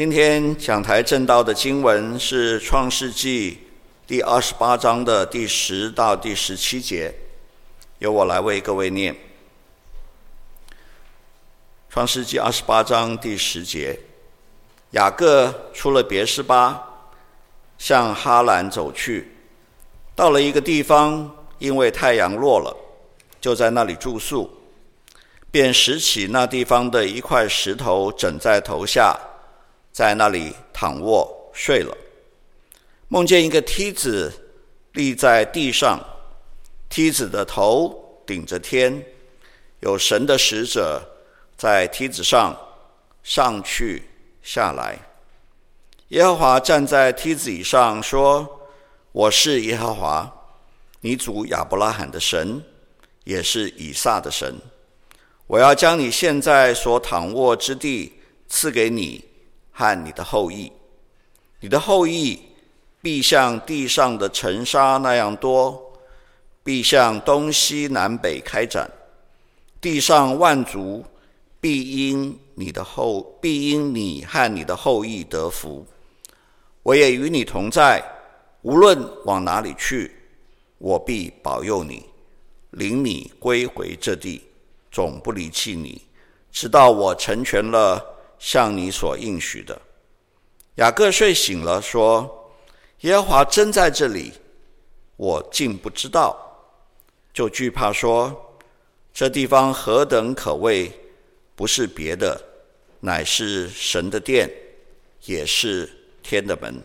今天讲台正道的经文是《创世纪》第二十八章的第十到第十七节，由我来为各位念。《创世纪》二十八章第十节：雅各出了别是巴，向哈兰走去，到了一个地方，因为太阳落了，就在那里住宿。便拾起那地方的一块石头，枕在头下，在那里躺卧睡了。梦见一个梯子立在地上，梯子的头顶着天，有神的使者在梯子上上去下来。耶和华站在梯子以上说：“我是耶和华，你祖亚伯拉罕的神，也是以撒的神。”我要将你现在所躺卧之地赐给你和你的后裔，你的后裔必像地上的尘沙那样多，必向东西南北开展，地上万族必因你的后必因你和你的后裔得福。我也与你同在，无论往哪里去，我必保佑你，领你归回这地。总不离弃你，直到我成全了向你所应许的。雅各睡醒了，说：“耶和华真在这里，我竟不知道。”就惧怕说：“这地方何等可畏！不是别的，乃是神的殿，也是天的门。”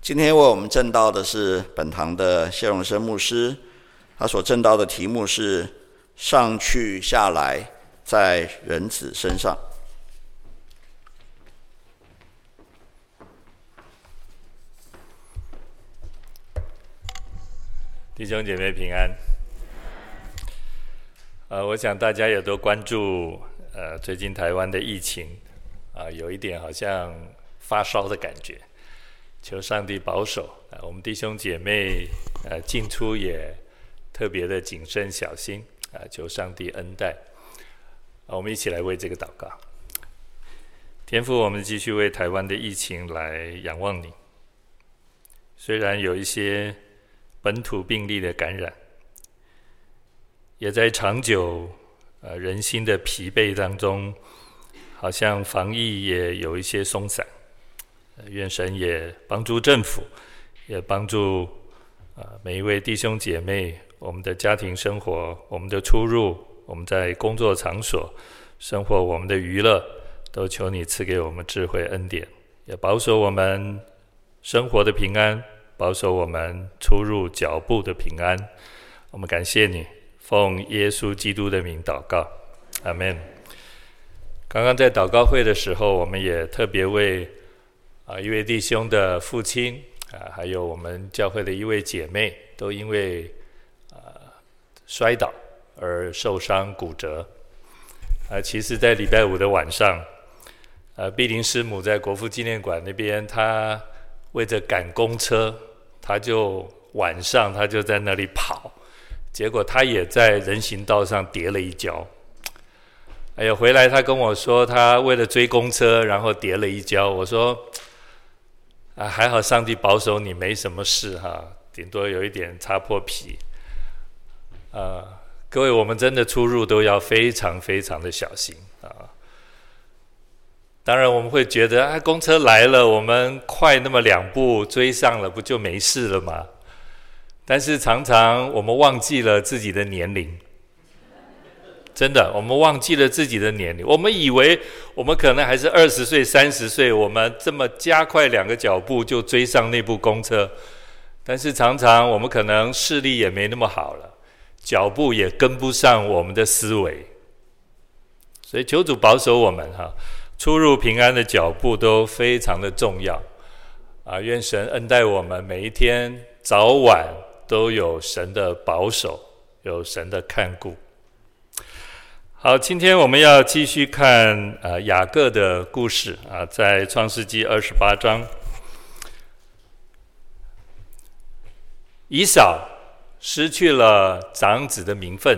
今天为我们证道的是本堂的谢荣生牧师，他所证道的题目是。上去下来，在人子身上。弟兄姐妹平安。呃，我想大家也都关注呃最近台湾的疫情啊，有一点好像发烧的感觉。求上帝保守啊，我们弟兄姐妹呃进出也特别的谨慎小心。啊，求上帝恩待。啊，我们一起来为这个祷告。天父，我们继续为台湾的疫情来仰望你。虽然有一些本土病例的感染，也在长久呃人心的疲惫当中，好像防疫也有一些松散。愿神也帮助政府，也帮助啊每一位弟兄姐妹。我们的家庭生活，我们的出入，我们在工作场所生活，我们的娱乐，都求你赐给我们智慧恩典，也保守我们生活的平安，保守我们出入脚步的平安。我们感谢你，奉耶稣基督的名祷告，阿门。刚刚在祷告会的时候，我们也特别为啊一位弟兄的父亲啊，还有我们教会的一位姐妹，都因为啊。摔倒而受伤骨折，啊，其实，在礼拜五的晚上，呃，碧玲师母在国父纪念馆那边，她为着赶公车，他就晚上他就在那里跑，结果他也在人行道上跌了一跤。哎呀，回来他跟我说，他为了追公车，然后跌了一跤。我说，啊，还好上帝保守你没什么事哈，顶多有一点擦破皮。啊，各位，我们真的出入都要非常非常的小心！当然，我们会觉得啊，公车来了，我们快那么两步追上了，不就没事了吗？但是常常我们忘记了自己的年龄，真的，我们忘记了自己的年龄。我们以为我们可能还是二十岁、三十岁，我们这么加快两个脚步就追上那部公车，但是常常我们可能视力也没那么好了。脚步也跟不上我们的思维，所以求主保守我们哈，出入平安的脚步都非常的重要啊！愿神恩待我们，每一天早晚都有神的保守，有神的看顾。好，今天我们要继续看啊雅各的故事啊，在创世纪二十八章，以扫。失去了长子的名分，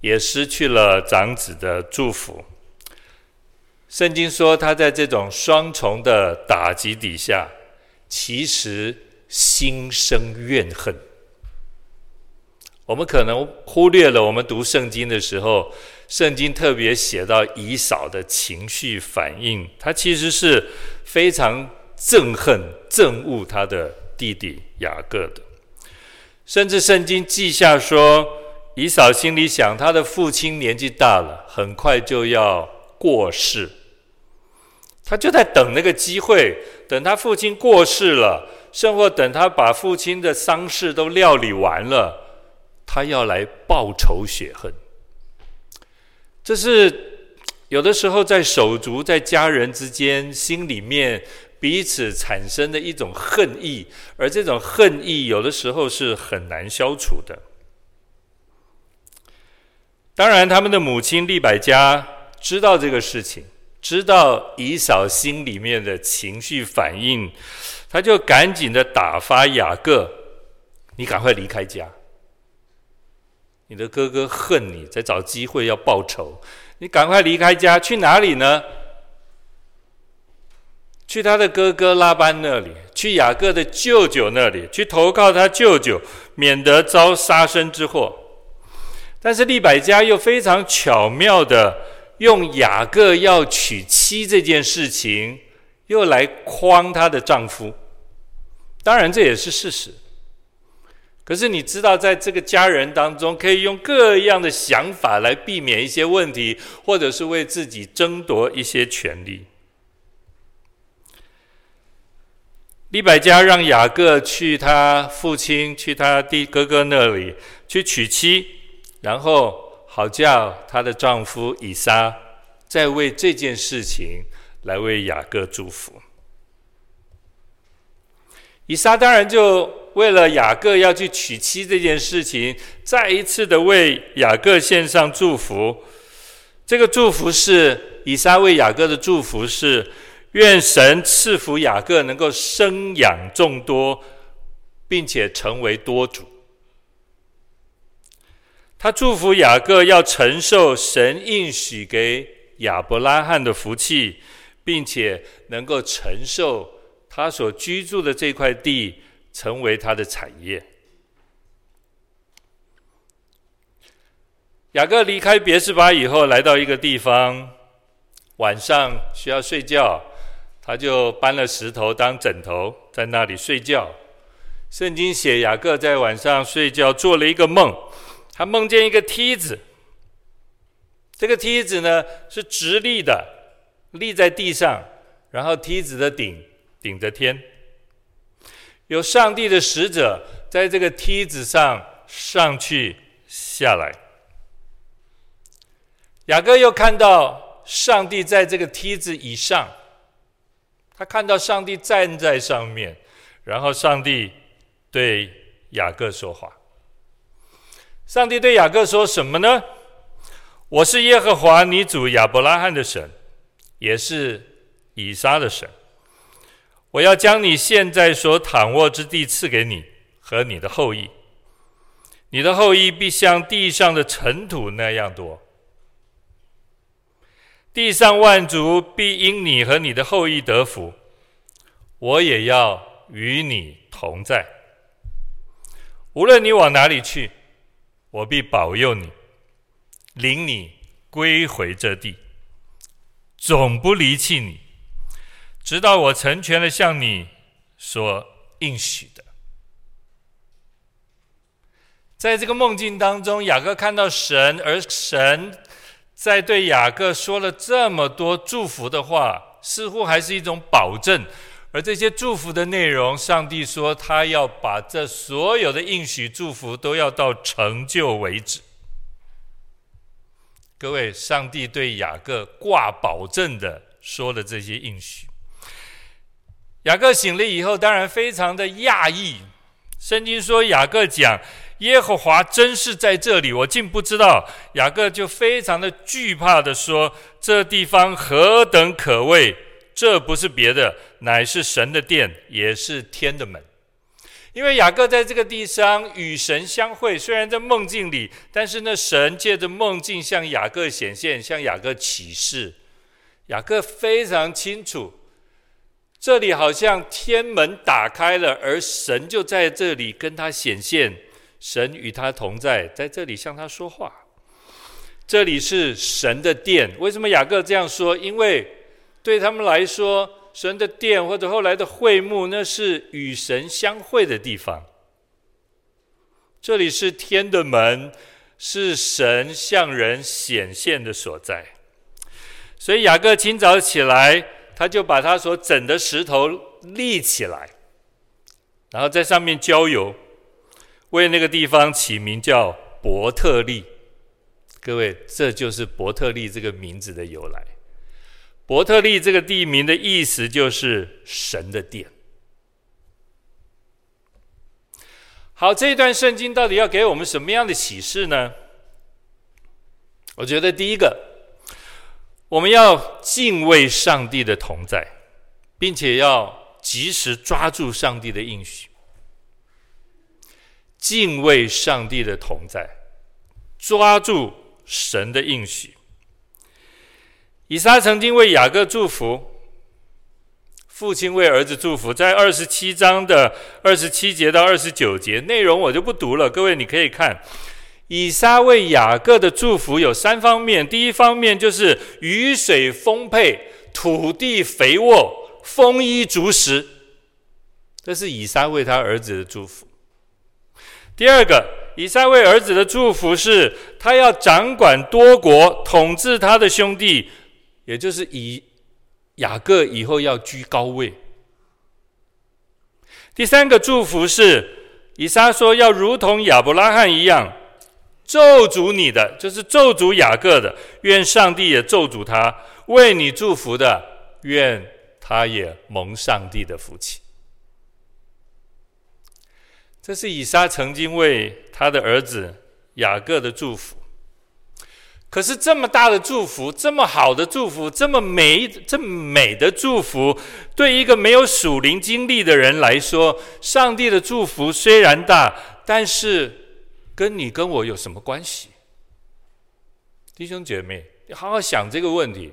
也失去了长子的祝福。圣经说他在这种双重的打击底下，其实心生怨恨。我们可能忽略了，我们读圣经的时候，圣经特别写到以扫的情绪反应，他其实是非常憎恨、憎恶他的弟弟雅各的。甚至圣经记下说，以扫心里想，他的父亲年纪大了，很快就要过世，他就在等那个机会，等他父亲过世了，甚或等他把父亲的丧事都料理完了。他要来报仇雪恨，这是有的时候在手足、在家人之间心里面彼此产生的一种恨意，而这种恨意有的时候是很难消除的。当然，他们的母亲利百加知道这个事情，知道以扫心里面的情绪反应，他就赶紧的打发雅各：“你赶快离开家。”你的哥哥恨你，在找机会要报仇。你赶快离开家，去哪里呢？去他的哥哥拉班那里，去雅各的舅舅那里，去投靠他舅舅，免得遭杀身之祸。但是利百加又非常巧妙的用雅各要娶妻这件事情，又来诓她的丈夫。当然，这也是事实。可是你知道，在这个家人当中，可以用各样的想法来避免一些问题，或者是为自己争夺一些权利。利百加让雅各去他父亲、去他弟哥哥那里去娶妻，然后好叫她的丈夫以撒再为这件事情来为雅各祝福。以撒当然就。为了雅各要去娶妻这件事情，再一次的为雅各献上祝福。这个祝福是以撒为雅各的祝福是：愿神赐福雅各，能够生养众多，并且成为多主。他祝福雅各要承受神应许给亚伯拉罕的福气，并且能够承受他所居住的这块地。成为他的产业。雅各离开别是巴以后，来到一个地方，晚上需要睡觉，他就搬了石头当枕头，在那里睡觉。圣经写雅各在晚上睡觉，做了一个梦，他梦见一个梯子，这个梯子呢是直立的，立在地上，然后梯子的顶顶着天。有上帝的使者在这个梯子上上去下来，雅各又看到上帝在这个梯子以上，他看到上帝站在上面，然后上帝对雅各说话。上帝对雅各说什么呢？我是耶和华你主亚伯拉罕的神，也是以撒的神。我要将你现在所躺卧之地赐给你和你的后裔，你的后裔必像地上的尘土那样多。地上万族必因你和你的后裔得福，我也要与你同在。无论你往哪里去，我必保佑你，领你归回这地，总不离弃你。直到我成全了向你所应许的，在这个梦境当中，雅各看到神，而神在对雅各说了这么多祝福的话，似乎还是一种保证。而这些祝福的内容，上帝说他要把这所有的应许祝福都要到成就为止。各位，上帝对雅各挂保证的说了这些应许。雅各醒了以后，当然非常的讶异。圣经说，雅各讲耶和华真是在这里，我竟不知道。雅各就非常的惧怕的说：“这地方何等可畏！这不是别的，乃是神的殿，也是天的门。”因为雅各在这个地上与神相会，虽然在梦境里，但是那神借着梦境向雅各显现，向雅各启示。雅各非常清楚，这里好像天门打开了，而神就在这里跟他显现，神与他同在，在这里向他说话。这里是神的殿。为什么雅各这样说？因为对他们来说，神的殿或者后来的会幕，那是与神相会的地方。这里是天的门，是神向人显现的所在。所以雅各清早起来，他就把他所整的石头立起来，然后在上面浇油，为那个地方起名叫伯特利。各位，这就是伯特利这个名字的由来。伯特利这个地名的意思就是神的殿。好，这一段圣经到底要给我们什么样的启示呢？我觉得第一个，我们要敬畏上帝的同在，并且要及时抓住上帝的应许。敬畏上帝的同在，抓住神的应许。以撒曾经为雅各祝福，父亲为儿子祝福，在二十七章的二十七节到二十九节，内容我就不读了。各位你可以看，以撒为雅各的祝福有三方面。第一方面就是雨水丰沛，土地肥沃，丰衣足食，这是以撒为他儿子的祝福。第二个，以撒为儿子的祝福是，他要掌管多国，统治他的兄弟。也就是以雅各以后要居高位。第三个祝福是，以撒说要如同亚伯拉罕一样，咒诅你的，就是咒诅雅各的，愿上帝也咒诅他；为你祝福的，愿他也蒙上帝的福气。这是以撒曾经为他的儿子雅各的祝福。可是这么大的祝福，这么好的祝福，这么美、这么美的祝福，对一个没有属灵经历的人来说，上帝的祝福虽然大，但是跟你跟我有什么关系？弟兄姐妹，你好好想这个问题。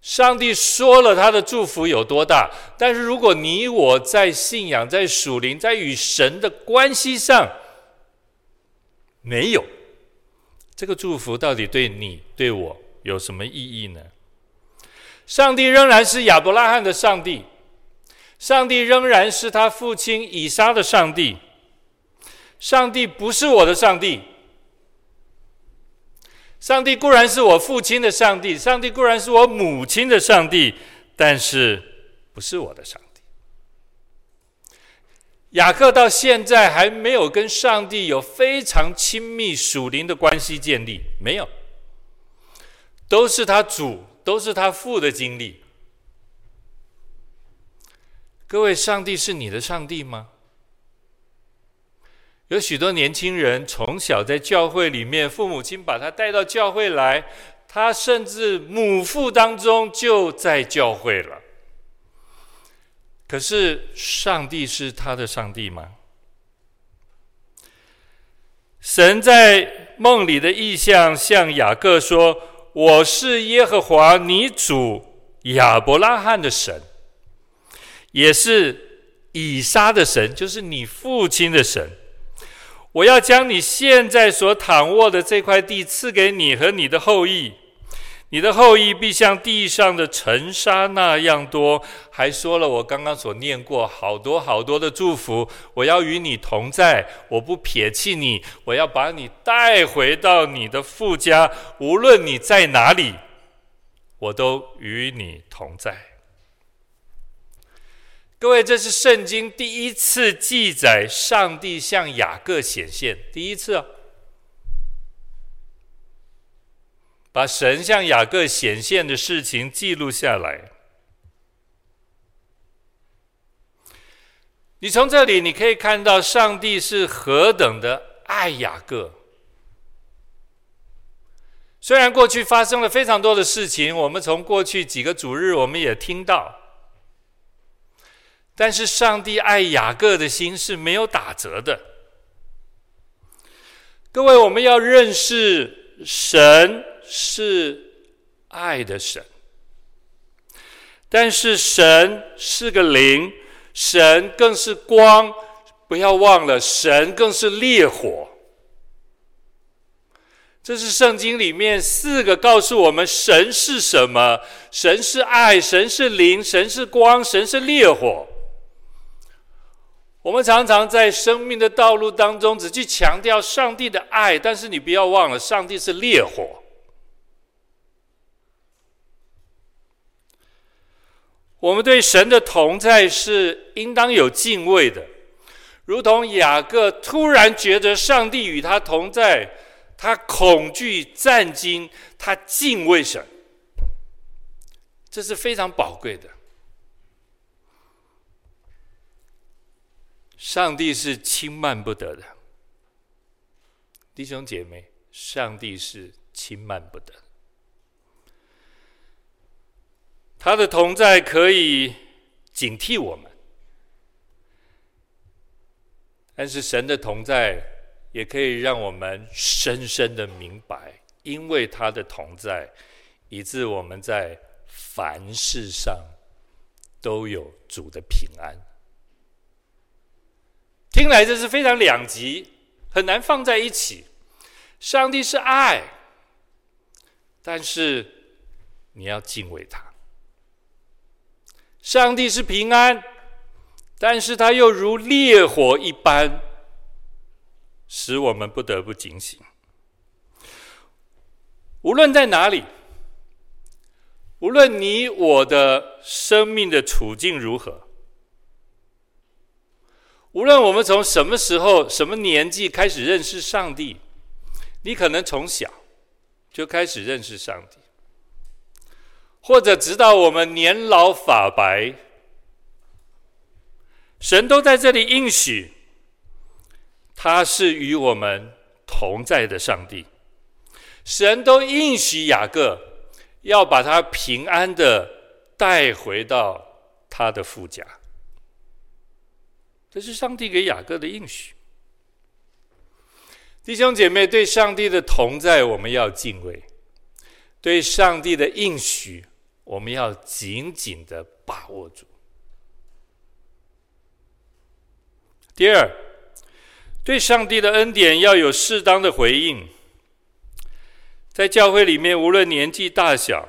上帝说了他的祝福有多大，但是如果你我在信仰、在属灵、在与神的关系上没有。这个祝福到底对你对我有什么意义呢？上帝仍然是亚伯拉罕的上帝，上帝仍然是他父亲以撒的上帝。上帝不是我的上帝，上帝固然是我父亲的上帝，上帝固然是我母亲的上帝，但是不是我的上帝。雅各到现在还没有跟上帝有非常亲密属灵的关系建立，没有，都是他主，都是他父的经历。各位，上帝是你的上帝吗？有许多年轻人从小在教会里面，父母亲把他带到教会来，他甚至母腹当中就在教会了。可是，上帝是他的上帝吗？神在梦里的意象向雅各说：“我是耶和华你主亚伯拉罕的神，也是以撒的神，就是你父亲的神。我要将你现在所躺卧的这块地赐给你和你的后裔。”你的后裔必像地上的尘沙那样多，还说了我刚刚所念过好多好多的祝福。我要与你同在，我不撇弃你，我要把你带回到你的父家，无论你在哪里，我都与你同在。各位，这是圣经第一次记载上帝向雅各显现，第一次啊。把神向雅各显现的事情记录下来。你从这里你可以看到上帝是何等的爱雅各。虽然过去发生了非常多的事情，我们从过去几个主日我们也听到，但是上帝爱雅各的心是没有打折的。各位，我们要认识神。是爱的神，但是神是个灵，神更是光，不要忘了，神更是烈火。这是圣经里面四个告诉我们神是什么：神是爱，神是灵，神是光，神是烈火。我们常常在生命的道路当中只去强调上帝的爱，但是你不要忘了，上帝是烈火。我们对神的同在是应当有敬畏的，如同雅各突然觉得上帝与他同在。他恐惧战惊，他敬畏神，这是非常宝贵的。上帝是轻慢不得的，弟兄姐妹，上帝是轻慢不得。他的同在可以警惕我们，但是神的同在。也可以让我们深深的明白，因为他的同在，以致我们在凡事上都有主的平安。听来这是非常两极，很难放在一起。上帝是爱，但是你要敬畏他；上帝是平安，但是他又如烈火一般。使我们不得不警醒。无论在哪里，无论你我的生命的处境如何，无论我们从什么时候、什么年纪开始认识上帝，你可能从小就开始认识上帝，或者直到我们年老发白，神都在这里应许。他是与我们同在的上帝，神都应许雅各要把他平安的带回到他的父家，这是上帝给雅各的应许。弟兄姐妹，对上帝的同在，我们要敬畏；对上帝的应许，我们要紧紧的把握住。第二。对上帝的恩典要有适当的回应。在教会里面，无论年纪大小，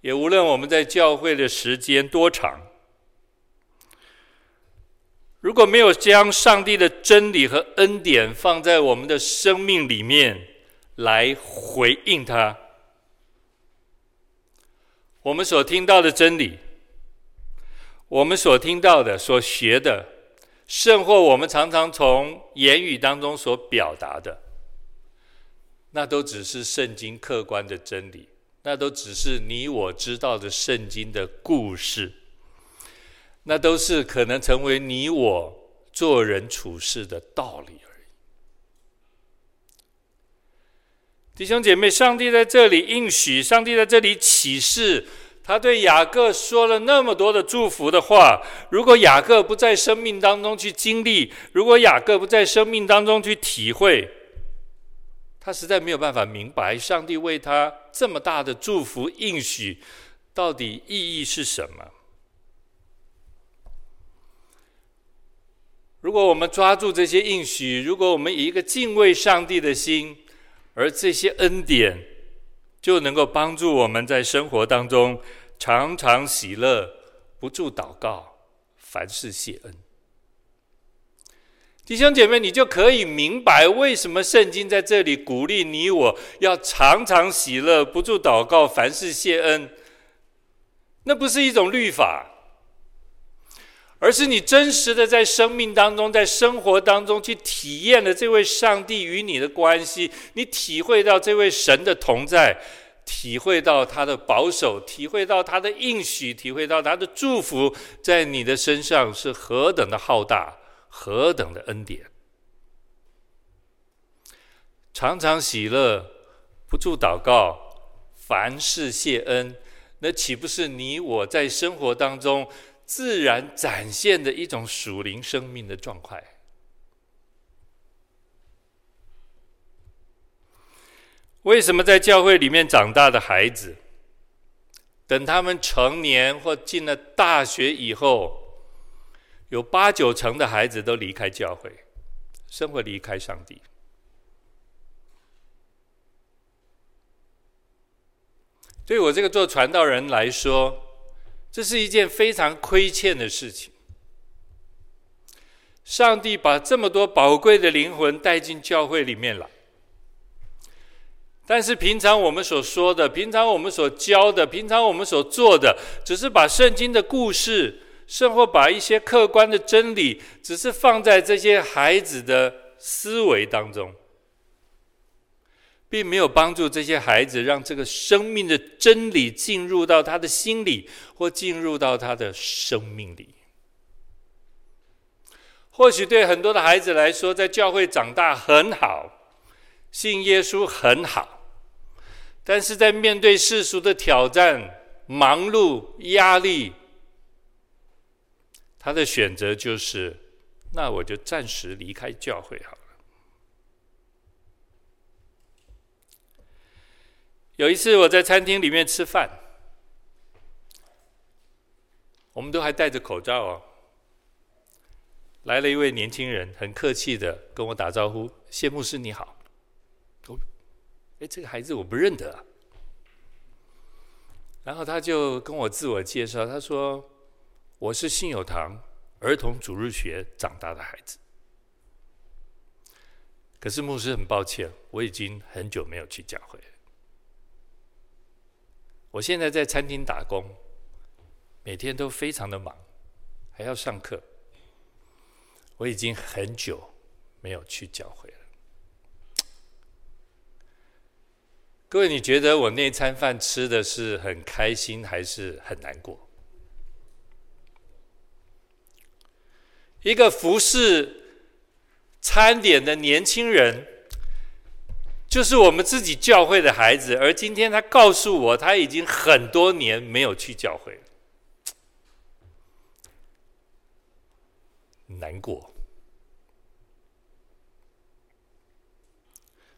也无论我们在教会的时间多长，如果没有将上帝的真理和恩典放在我们的生命里面来回应他，我们所听到的真理，我们所听到的、所学的。甚或我们常常从言语当中所表达的，那都只是圣经客观的真理，那都只是你我知道的圣经的故事，那都是可能成为你我做人处事的道理而已。弟兄姐妹，上帝在这里应许，上帝在这里启示。他对雅各说了那么多的祝福的话，如果雅各不在生命当中去经历，如果雅各不在生命当中去体会，他实在没有办法明白上帝为他这么大的祝福应许到底意义是什么。如果我们抓住这些应许，如果我们以一个敬畏上帝的心，而这些恩典就能够帮助我们在生活当中。常常喜乐，不住祷告，凡事谢恩。弟兄姐妹，你就可以明白为什么圣经在这里鼓励你我要常常喜乐，不住祷告，凡事谢恩。那不是一种律法，而是你真实的在生命当中，在生活当中去体验了这位上帝与你的关系，你体会到这位神的同在。体会到他的保守，体会到他的应许，体会到他的祝福，在你的身上是何等的浩大，何等的恩典。常常喜乐，不住祷告，凡事谢恩，那岂不是你我在生活当中自然展现的一种属灵生命的状态？为什么在教会里面长大的孩子，等他们成年或进了大学以后，有八九成的孩子都离开教会，生活离开上帝。对我这个做传道人来说，这是一件非常亏欠的事情。上帝把这么多宝贵的灵魂带进教会里面来，但是平常我们所说的、平常我们所教的、平常我们所做的，只是把圣经的故事，甚或把一些客观的真理，只是放在这些孩子的思维当中。并没有帮助这些孩子，让这个生命的真理进入到他的心里，或进入到他的生命里。或许对很多的孩子来说，在教会长大很好，信耶稣很好，但是在面对世俗的挑战、忙碌、压力，他的选择就是：那我就暂时离开教会好有一次我在餐厅里面吃饭，我们都还戴着口罩哦。来了一位年轻人，很客气的跟我打招呼：“谢牧师你好。”，哎，这个孩子我不认得啊。然后他就跟我自我介绍，他说：“我是信友堂儿童主日学长大的孩子。”可是牧师很抱歉，我已经很久没有去教会。我现在在餐厅打工，每天都非常的忙，还要上课。我已经很久没有去教会了。各位，你觉得我那餐饭吃的是很开心，还是很难过？一个服侍餐点的年轻人。就是我们自己教会的孩子，而今天他告诉我，他已经很多年没有去教会了，难过。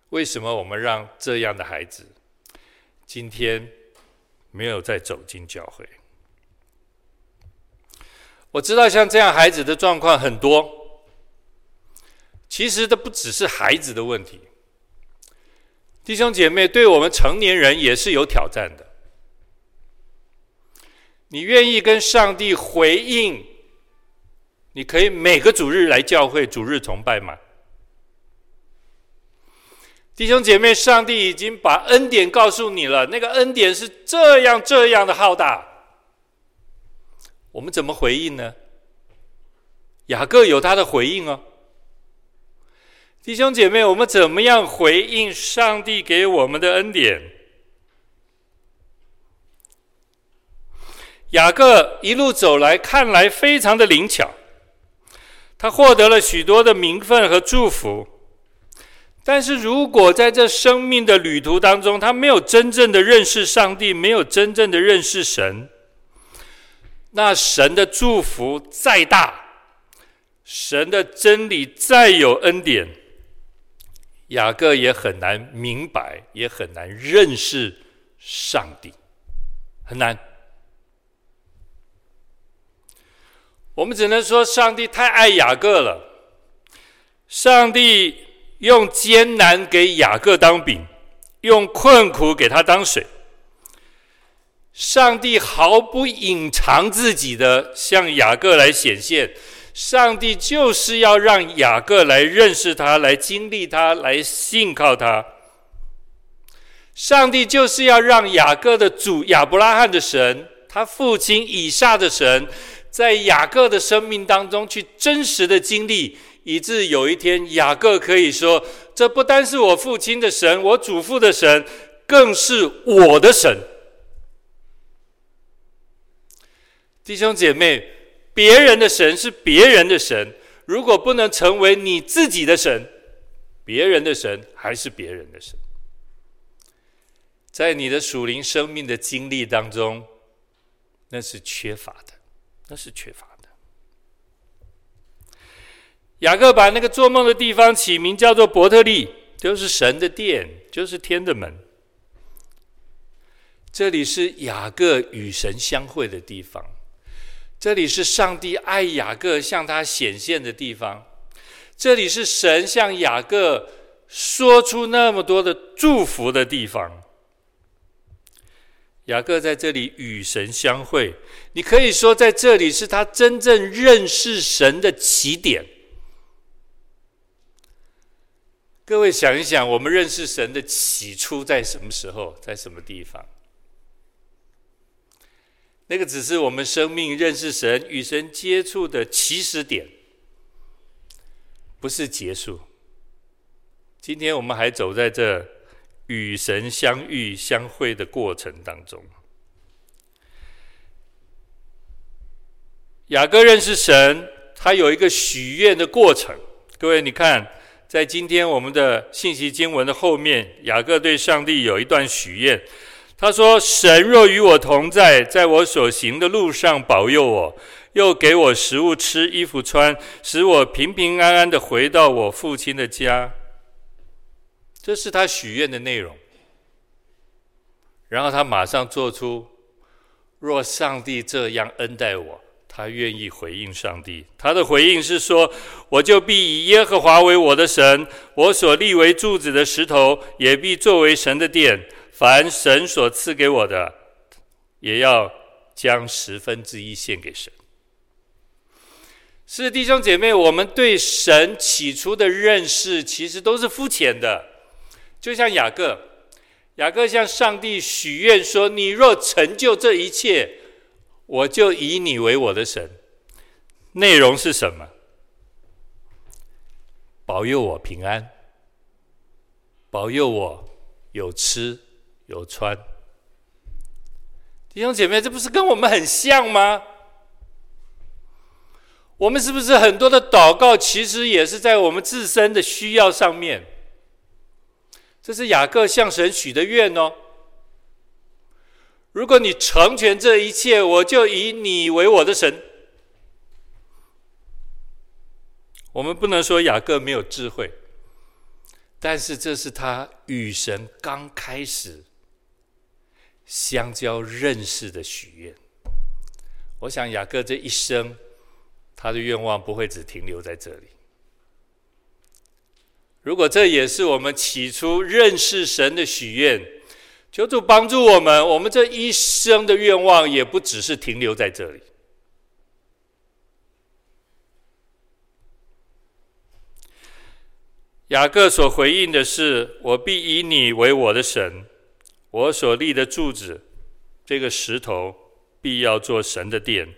为什么我们让这样的孩子今天没有再走进教会？我知道像这样孩子的状况很多，其实这不只是孩子的问题。弟兄姐妹，对我们成年人也是有挑战的。你愿意跟上帝回应？你可以每个主日来教会主日崇拜吗？弟兄姐妹，上帝已经把恩典告诉你了，那个恩典是这样这样的浩大。我们怎么回应呢？雅各有他的回应哦。弟兄姐妹，我们怎么样回应上帝给我们的恩典？雅各一路走来，看来非常的灵巧，他获得了许多的名分和祝福。但是如果在这生命的旅途当中，他没有真正的认识上帝，没有真正的认识神，那神的祝福再大，神的真理再有恩典。雅各也很难明白，也很难认识上帝，很难。我们只能说，上帝太爱雅各了。上帝用艰难给雅各当饼，用困苦给他当水。上帝毫不隐藏自己的向雅各来显现。上帝就是要让雅各来认识他，来经历他，来信靠他。上帝就是要让雅各的主亚伯拉罕的神，他父亲以撒的神，在雅各的生命当中去真实的经历，以致有一天雅各可以说：“这不单是我父亲的神，我祖父的神，更是我的神。”弟兄姐妹。别人的神是别人的神，如果不能成为你自己的神，别人的神还是别人的神。在你的属灵生命的经历当中，那是缺乏的，那是缺乏的。雅各把那个做梦的地方起名叫做伯特利，就是神的殿，就是天的门。这里是雅各与神相会的地方，这里是上帝爱雅各向他显现的地方，这里是神向雅各说出那么多的祝福的地方。雅各在这里与神相会，你可以说在这里是他真正认识神的起点。各位想一想，我们认识神的起初在什么时候，在什么地方？那个只是我们生命认识神、与神接触的起始点，不是结束。今天我们还走在这与神相遇、相会的过程当中。雅各认识神，他有一个许愿的过程。各位，你看，在今天我们的信息经文的后面，雅各对上帝有一段许愿。他说：“神若与我同在，在我所行的路上保佑我，又给我食物吃、衣服穿，使我平平安安地回到我父亲的家。”这是他许愿的内容。然后他马上做出：“若上帝这样恩待我，他愿意回应上帝。”他的回应是说：“我就必以耶和华为我的神，我所立为柱子的石头，也必作为神的殿。”凡神所赐给我的，也要将十分之一献给神。是弟兄姐妹，我们对神起初的认识其实都是肤浅的。就像雅各，雅各向上帝许愿说：“你若成就这一切，我就以你为我的神。”内容是什么？保佑我平安，保佑我有吃。有穿，弟兄姐妹，这不是跟我们很像吗？我们是不是很多的祷告，其实也是在我们自身的需要上面？这是雅各向神许的愿哦。如果你成全这一切，我就以你为我的神。我们不能说雅各没有智慧，但是这是他与神刚开始。相交认识的许愿，我想雅各这一生，他的愿望不会只停留在这里。如果这也是我们起初认识神的许愿，求主帮助我们，我们这一生的愿望也不只是停留在这里。雅各所回应的是：“我必以你为我的神。”我所立的柱子，这个石头必要做神的殿。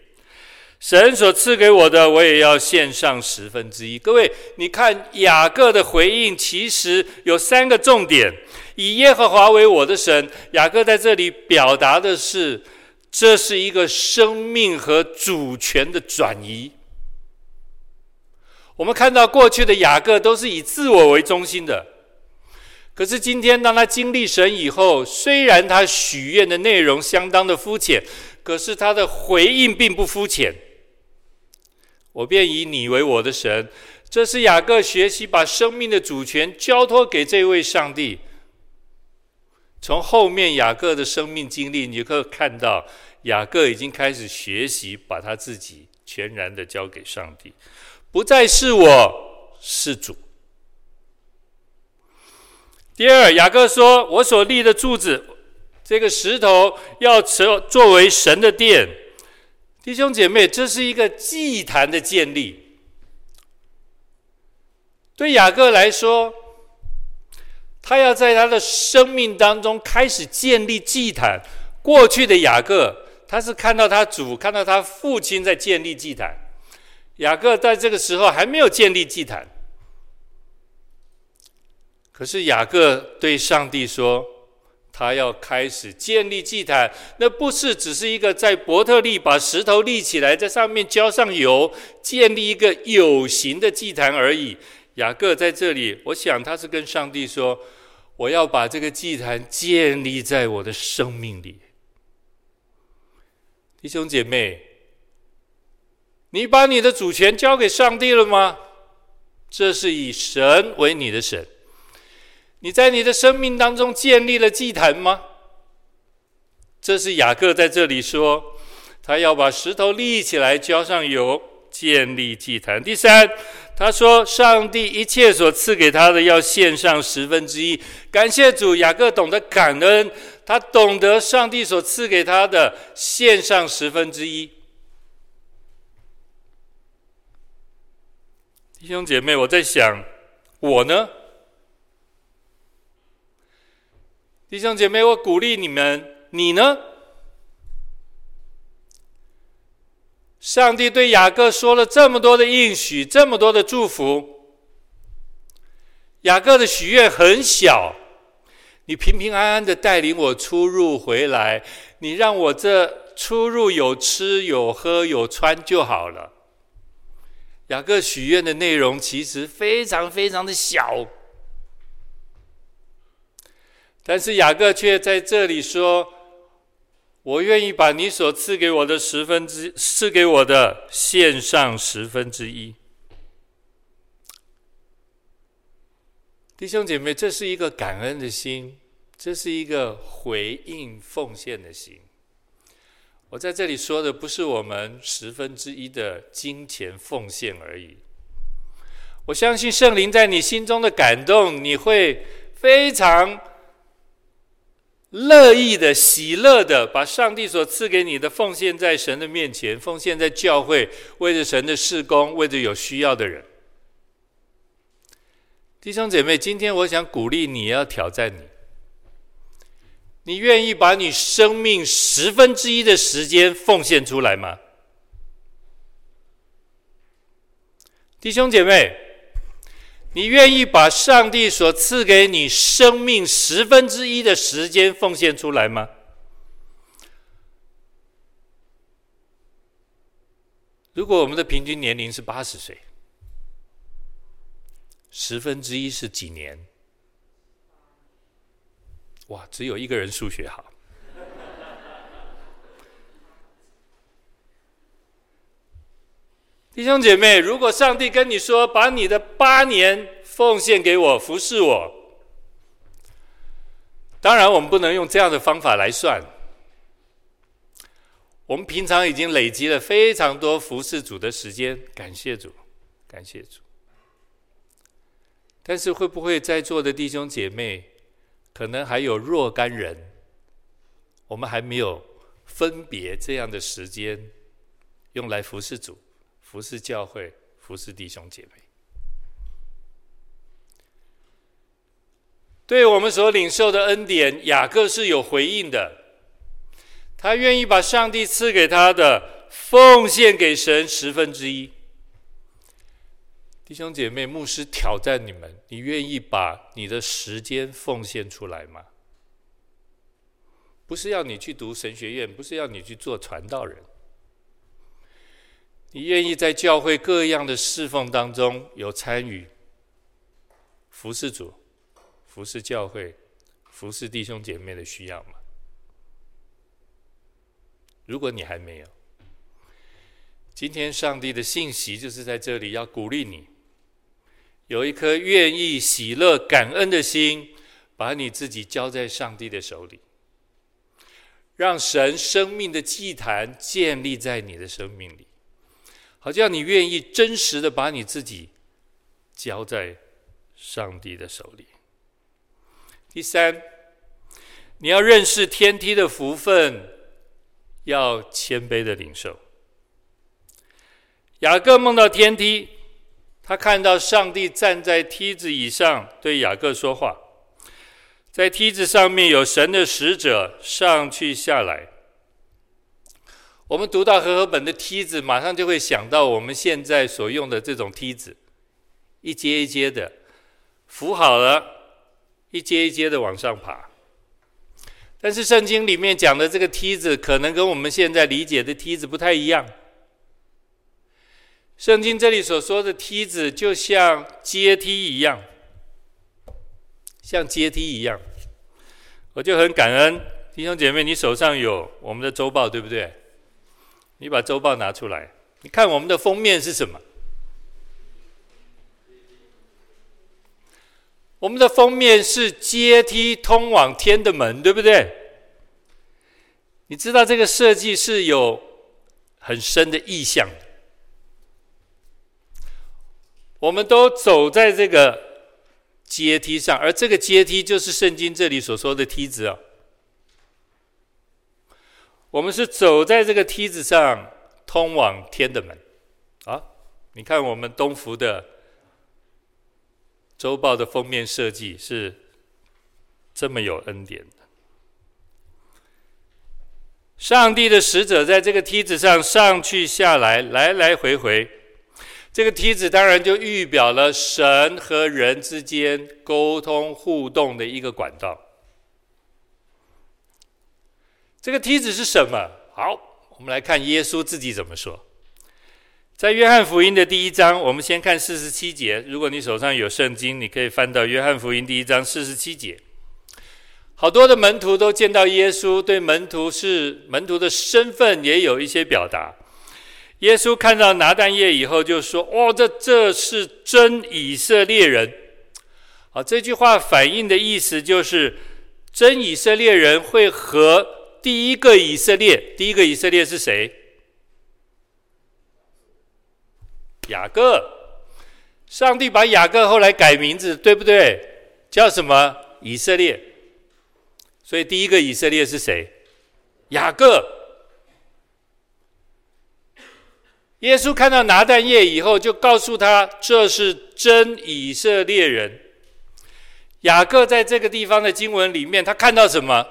神所赐给我的，我也要献上十分之一。各位，你看雅各的回应，其实有三个重点：以耶和华为我的神。雅各在这里表达的是，这是一个生命和主权的转移。我们看到过去的雅各都是以自我为中心的。可是今天，当他经历神以后，虽然他许愿的内容相当的肤浅，可是他的回应并不肤浅。我便以你为我的神，这是雅各学习把生命的主权交托给这位上帝。从后面雅各的生命经历，你就可以看到，雅各已经开始学习把他自己全然的交给上帝，不再是我，是主。第二，雅各说：“我所立的柱子，这个石头要成作为神的殿。”弟兄姐妹，这是一个祭坛的建立。对雅各来说，他要在他的生命当中开始建立祭坛。过去的雅各，他是看到他主、看到他父亲在建立祭坛。雅各在这个时候还没有建立祭坛。可是雅各对上帝说，他要开始建立祭坛，那不是只是一个在伯特利把石头立起来，在上面浇上油，建立一个有形的祭坛而已。雅各在这里，我想他是跟上帝说，我要把这个祭坛建立在我的生命里。弟兄姐妹，你把你的主权交给上帝了吗？这是以神为你的神。你在你的生命当中建立了祭坛吗？这是雅各在这里说，他要把石头立起来，浇上油，建立祭坛。第三，他说上帝一切所赐给他的，要献上十分之一。感谢主，雅各懂得感恩，他懂得上帝所赐给他的，献上十分之一。弟兄姐妹，我在想，我呢？弟兄姐妹，我鼓励你们，你呢？上帝对雅各说了这么多的应许，这么多的祝福。雅各的许愿很小，你平平安安的带领我出入回来，你让我这出入有吃有喝有穿就好了。雅各许愿的内容其实非常非常的小，但是雅各却在这里说：“我愿意把你所赐给我的十分之赐给我的献上十分之一。”弟兄姐妹，这是一个感恩的心，这是一个回应奉献的心。我在这里说的不是我们十分之一的金钱奉献而已。我相信圣灵在你心中的感动，你会非常乐意的、喜乐的，把上帝所赐给你的奉献在神的面前，奉献在教会，为着神的事工，为着有需要的人。弟兄姐妹，今天我想鼓励你，要挑战你。你愿意把你生命十分之一的时间奉献出来吗？弟兄姐妹，你愿意把上帝所赐给你生命十分之一的时间奉献出来吗？如果我们的平均年龄是八十岁，十分之一是几年？哇，只有一个人数学好。弟兄姐妹，如果上帝跟你说，把你的八年奉献给我，服侍我，当然我们不能用这样的方法来算。我们平常已经累积了非常多服侍主的时间，感谢主，感谢主。但是会不会在座的弟兄姐妹，可能还有若干人，我们还没有分别这样的时间，用来服侍主、服侍教会、服侍弟兄姐妹。对我们所领受的恩典，雅各是有回应的。他愿意把上帝赐给他的奉献给神十分之一。弟兄姐妹，牧师挑战你们：你愿意把你的时间奉献出来吗？不是要你去读神学院，不是要你去做传道人。你愿意在教会各样的侍奉当中有参与，服侍主、服侍教会、服侍弟兄姐妹的需要吗？如果你还没有，今天上帝的信息就是在这里要鼓励你。有一颗愿意喜乐感恩的心，把你自己交在上帝的手里，让神生命的祭坛建立在你的生命里，好像你愿意真实的把你自己交在上帝的手里。第三，你要认识天梯的福分，要谦卑的领受。雅各梦到天梯。他看到上帝站在梯子以上，对雅各说话。在梯子上面有神的使者上去下来。我们读到和合本的梯子，马上就会想到我们现在所用的这种梯子，一阶一阶的扶好了，一阶一阶的往上爬。但是圣经里面讲的这个梯子，可能跟我们现在理解的梯子不太一样。圣经这里所说的梯子，就像阶梯一样，像阶梯一样。我就很感恩弟兄姐妹，你手上有我们的周报，对不对？你把周报拿出来，你看我们的封面是什么？我们的封面是阶梯通往天的门，对不对？你知道这个设计是有很深的意象。我们都走在这个阶梯上，而这个阶梯就是圣经这里所说的梯子啊。我们是走在这个梯子上通往天的门啊！你看我们东福的周报的封面设计是这么有恩典的。上帝的使者在这个梯子上上去下来，来来回回。这个梯子当然就预表了神和人之间沟通互动的一个管道。这个梯子是什么？好，我们来看耶稣自己怎么说。在约翰福音的第一章，我们先看四十七节。如果你手上有圣经，你可以翻到约翰福音第一章四十七节。好多的门徒都见到耶稣，对门徒是门徒的身份也有一些表达。耶稣看到拿但业以后，就说：“哦，这这是真以色列人。”好，这句话反映的意思就是，真以色列人会和第一个以色列，第一个以色列是谁？雅各。上帝把雅各后来改名字，对不对？叫什么？以色列。所以第一个以色列是谁？雅各。耶稣看到拿但业以后，就告诉他：“这是真以色列人。”雅各在这个地方的经文里面，他看到什么？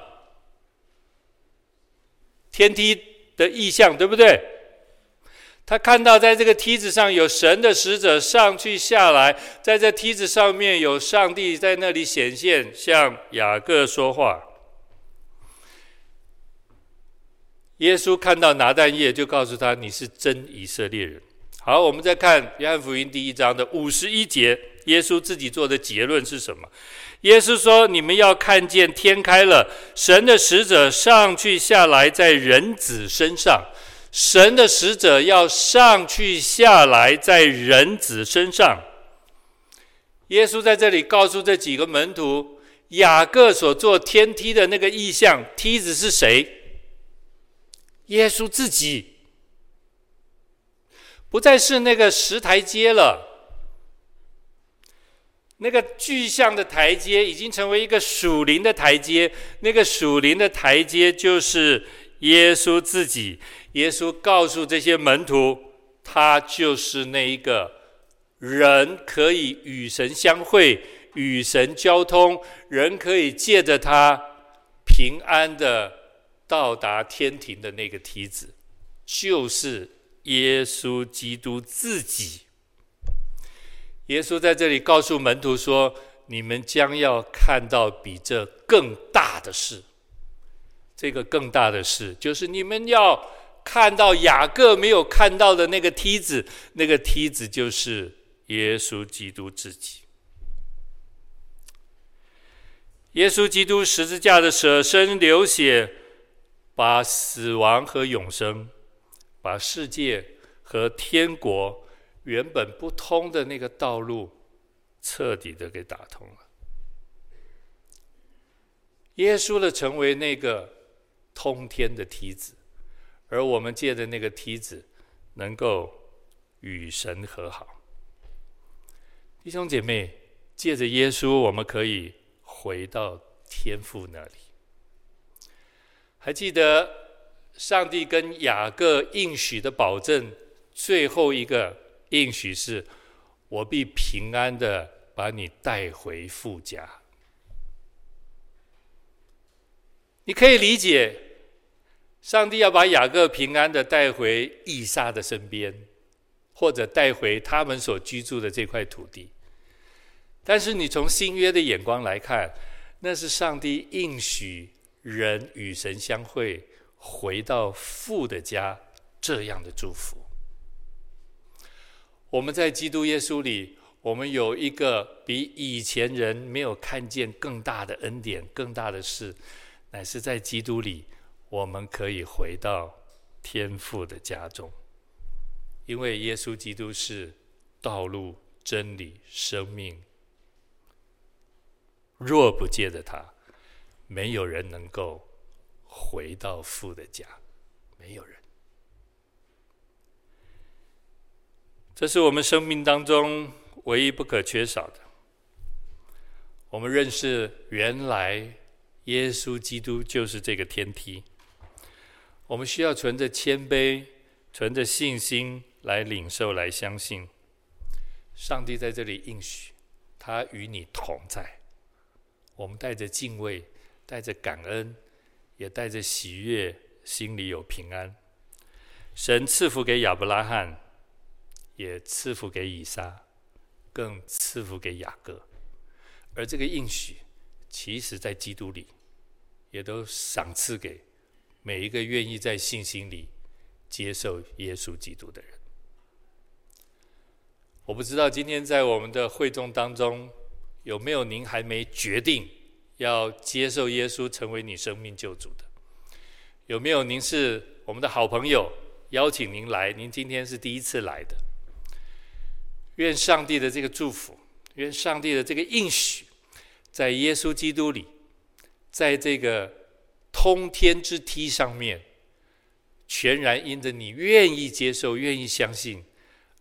天梯的意象，对不对？他看到在这个梯子上有神的使者上去下来，在这梯子上面有上帝在那里显现，向雅各说话。耶稣看到拿蛋液，就告诉他：“你是真以色列人。”好，我们再看约翰福音第一章的五十一节，耶稣自己做的结论是什么？耶稣说：“你们要看见天开了，神的使者上去下来在人子身上。神的使者要上去下来在人子身上。”耶稣在这里告诉这几个门徒，雅各所做天梯的那个意象，梯子是谁？耶稣自己不再是那个石台阶了，那个具象的台阶已经成为一个属灵的台阶。那个属灵的台阶就是耶稣自己。耶稣告诉这些门徒，他就是那一个人可以与神相会、与神交通，人可以借着他平安的。到达天庭的那个梯子，就是耶稣基督自己。耶稣在这里告诉门徒说：“你们将要看到比这更大的事。这个更大的事，就是你们要看到雅各没有看到的那个梯子。那个梯子就是耶稣基督自己。耶稣基督十字架的舍身流血。”把死亡和永生，把世界和天国原本不通的那个道路，彻底的给打通了。耶稣的成为那个通天的梯子，而我们借的那个梯子，能够与神和好。弟兄姐妹，借着耶稣，我们可以回到天父那里。还记得上帝跟雅各应许的保证，最后一个应许是：“我必平安的把你带回父家。”你可以理解，上帝要把雅各平安的带回以撒的身边，或者带回他们所居住的这块土地。但是你从新约的眼光来看，那是上帝应许。人与神相会，回到父的家，这样的祝福。我们在基督耶稣里，我们有一个比以前人没有看见更大的恩典、更大的事，乃是在基督里，我们可以回到天父的家中，因为耶稣基督是道路、真理、生命。若不借着他，没有人能够回到父的家，没有人。这是我们生命当中唯一不可缺少的。我们认识，原来耶稣基督就是这个天梯。我们需要存着谦卑、存着信心来领受、来相信。上帝在这里应许，他与你同在。我们带着敬畏，带着感恩，也带着喜悦，心里有平安。神赐福给亚伯拉罕。也赐福给以撒，更赐福给雅各，而这个应许，其实在基督里，也都赏赐给每一个愿意在信心里接受耶稣基督的人。我不知道今天在我们的会众当中，有没有您还没决定要接受耶稣成为你生命救主的？有没有您是我们的好朋友，邀请您来，您今天是第一次来的？愿上帝的这个祝福，愿上帝的这个应许，在耶稣基督里，在这个通天之梯上面，全然因着你愿意接受、愿意相信，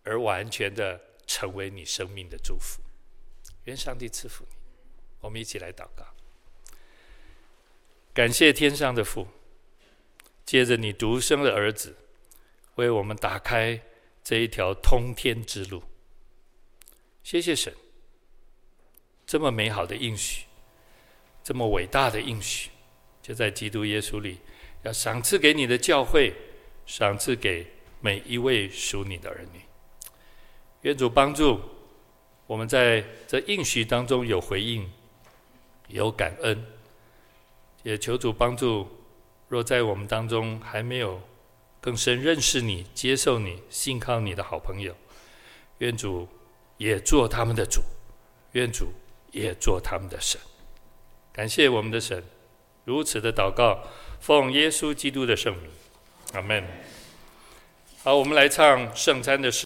而完全的成为你生命的祝福。愿上帝赐福你。我们一起来祷告，感谢天上的父，借着你独生的儿子，为我们打开这一条通天之路。谢谢神，这么美好的应许，这么伟大的应许，就在基督耶稣里，要赏赐给你的教会，赏赐给每一位属你的儿女。愿主帮助我们在这应许当中有回应，有感恩，也求主帮助，若在我们当中还没有更深认识你、接受你、信靠你的好朋友，愿主。也做他们的主，愿主也做他们的神。感谢我们的神，如此的祷告，奉耶稣基督的圣名，阿门。好，我们来唱圣餐的诗。